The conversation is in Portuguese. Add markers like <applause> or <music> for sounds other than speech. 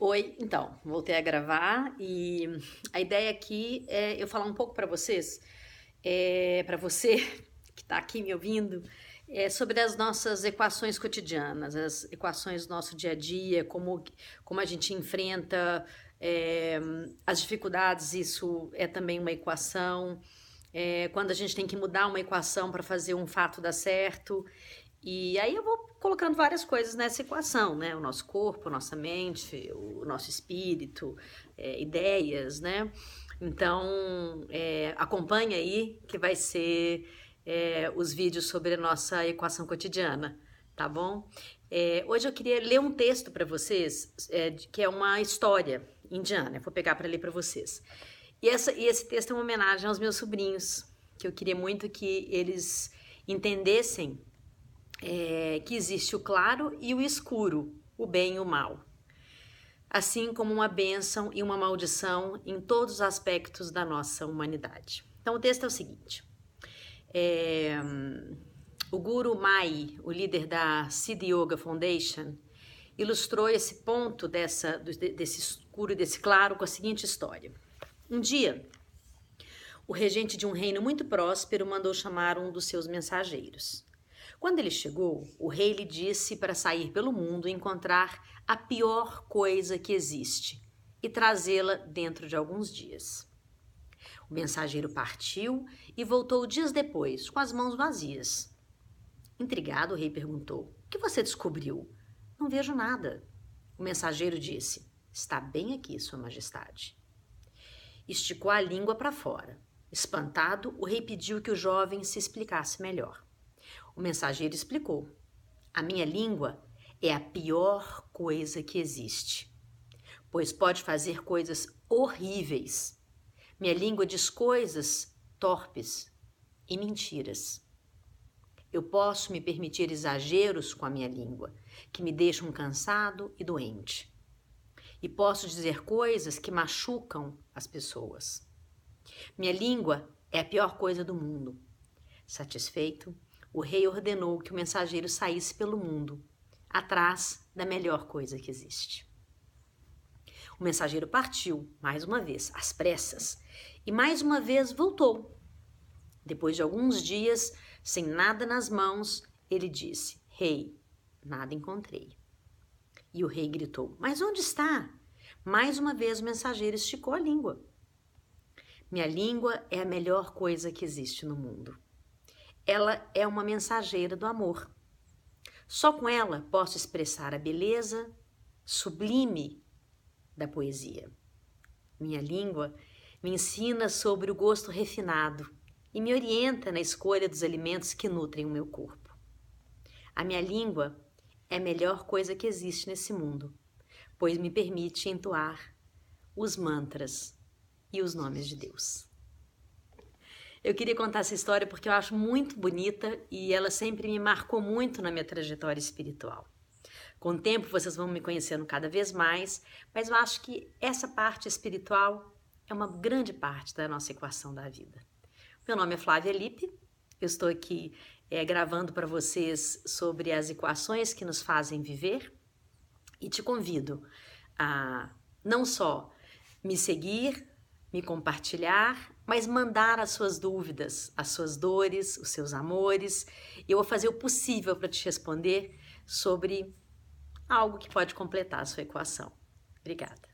Oi, então, voltei a gravar e a ideia aqui é eu falar um pouco para vocês, é, para você <laughs> que está aqui me ouvindo, é sobre as nossas equações cotidianas, as equações do nosso dia a dia, como, como a gente enfrenta é, as dificuldades, isso é também uma equação. É, quando a gente tem que mudar uma equação para fazer um fato dar certo. E aí eu vou colocando várias coisas nessa equação, né? O nosso corpo, a nossa mente, o nosso espírito, é, ideias, né? Então, é, acompanha aí que vai ser é, os vídeos sobre a nossa equação cotidiana, tá bom? É, hoje eu queria ler um texto para vocês, é, que é uma história indiana. Eu vou pegar para ler para vocês. E, essa, e esse texto é uma homenagem aos meus sobrinhos, que eu queria muito que eles entendessem é, que existe o claro e o escuro, o bem e o mal. Assim como uma bênção e uma maldição em todos os aspectos da nossa humanidade. Então, o texto é o seguinte: é, o Guru Mai, o líder da Siddha Yoga Foundation, ilustrou esse ponto dessa, desse escuro e desse claro com a seguinte história. Um dia, o regente de um reino muito próspero mandou chamar um dos seus mensageiros. Quando ele chegou, o rei lhe disse para sair pelo mundo e encontrar a pior coisa que existe e trazê-la dentro de alguns dias. O mensageiro partiu e voltou dias depois, com as mãos vazias. Intrigado, o rei perguntou: O que você descobriu? Não vejo nada. O mensageiro disse: Está bem aqui, Sua Majestade. Esticou a língua para fora. Espantado, o rei pediu que o jovem se explicasse melhor. O mensageiro explicou: A minha língua é a pior coisa que existe, pois pode fazer coisas horríveis. Minha língua diz coisas torpes e mentiras. Eu posso me permitir exageros com a minha língua, que me deixam cansado e doente. E posso dizer coisas que machucam as pessoas. Minha língua é a pior coisa do mundo. Satisfeito, o rei ordenou que o mensageiro saísse pelo mundo, atrás da melhor coisa que existe. O mensageiro partiu, mais uma vez, às pressas, e mais uma vez voltou. Depois de alguns dias, sem nada nas mãos, ele disse: Rei, nada encontrei. E o rei gritou: Mas onde está? Mais uma vez o mensageiro esticou a língua. Minha língua é a melhor coisa que existe no mundo ela é uma mensageira do amor. Só com ela posso expressar a beleza sublime da poesia. Minha língua me ensina sobre o gosto refinado e me orienta na escolha dos alimentos que nutrem o meu corpo. A minha língua é a melhor coisa que existe nesse mundo, pois me permite entoar os mantras e os nomes de Deus. Eu queria contar essa história porque eu acho muito bonita e ela sempre me marcou muito na minha trajetória espiritual. Com o tempo vocês vão me conhecendo cada vez mais, mas eu acho que essa parte espiritual é uma grande parte da nossa equação da vida. Meu nome é Flávia Lippe, eu estou aqui é, gravando para vocês sobre as equações que nos fazem viver e te convido a não só me seguir, me compartilhar, mas mandar as suas dúvidas, as suas dores, os seus amores. Eu vou fazer o possível para te responder sobre algo que pode completar a sua equação. Obrigada.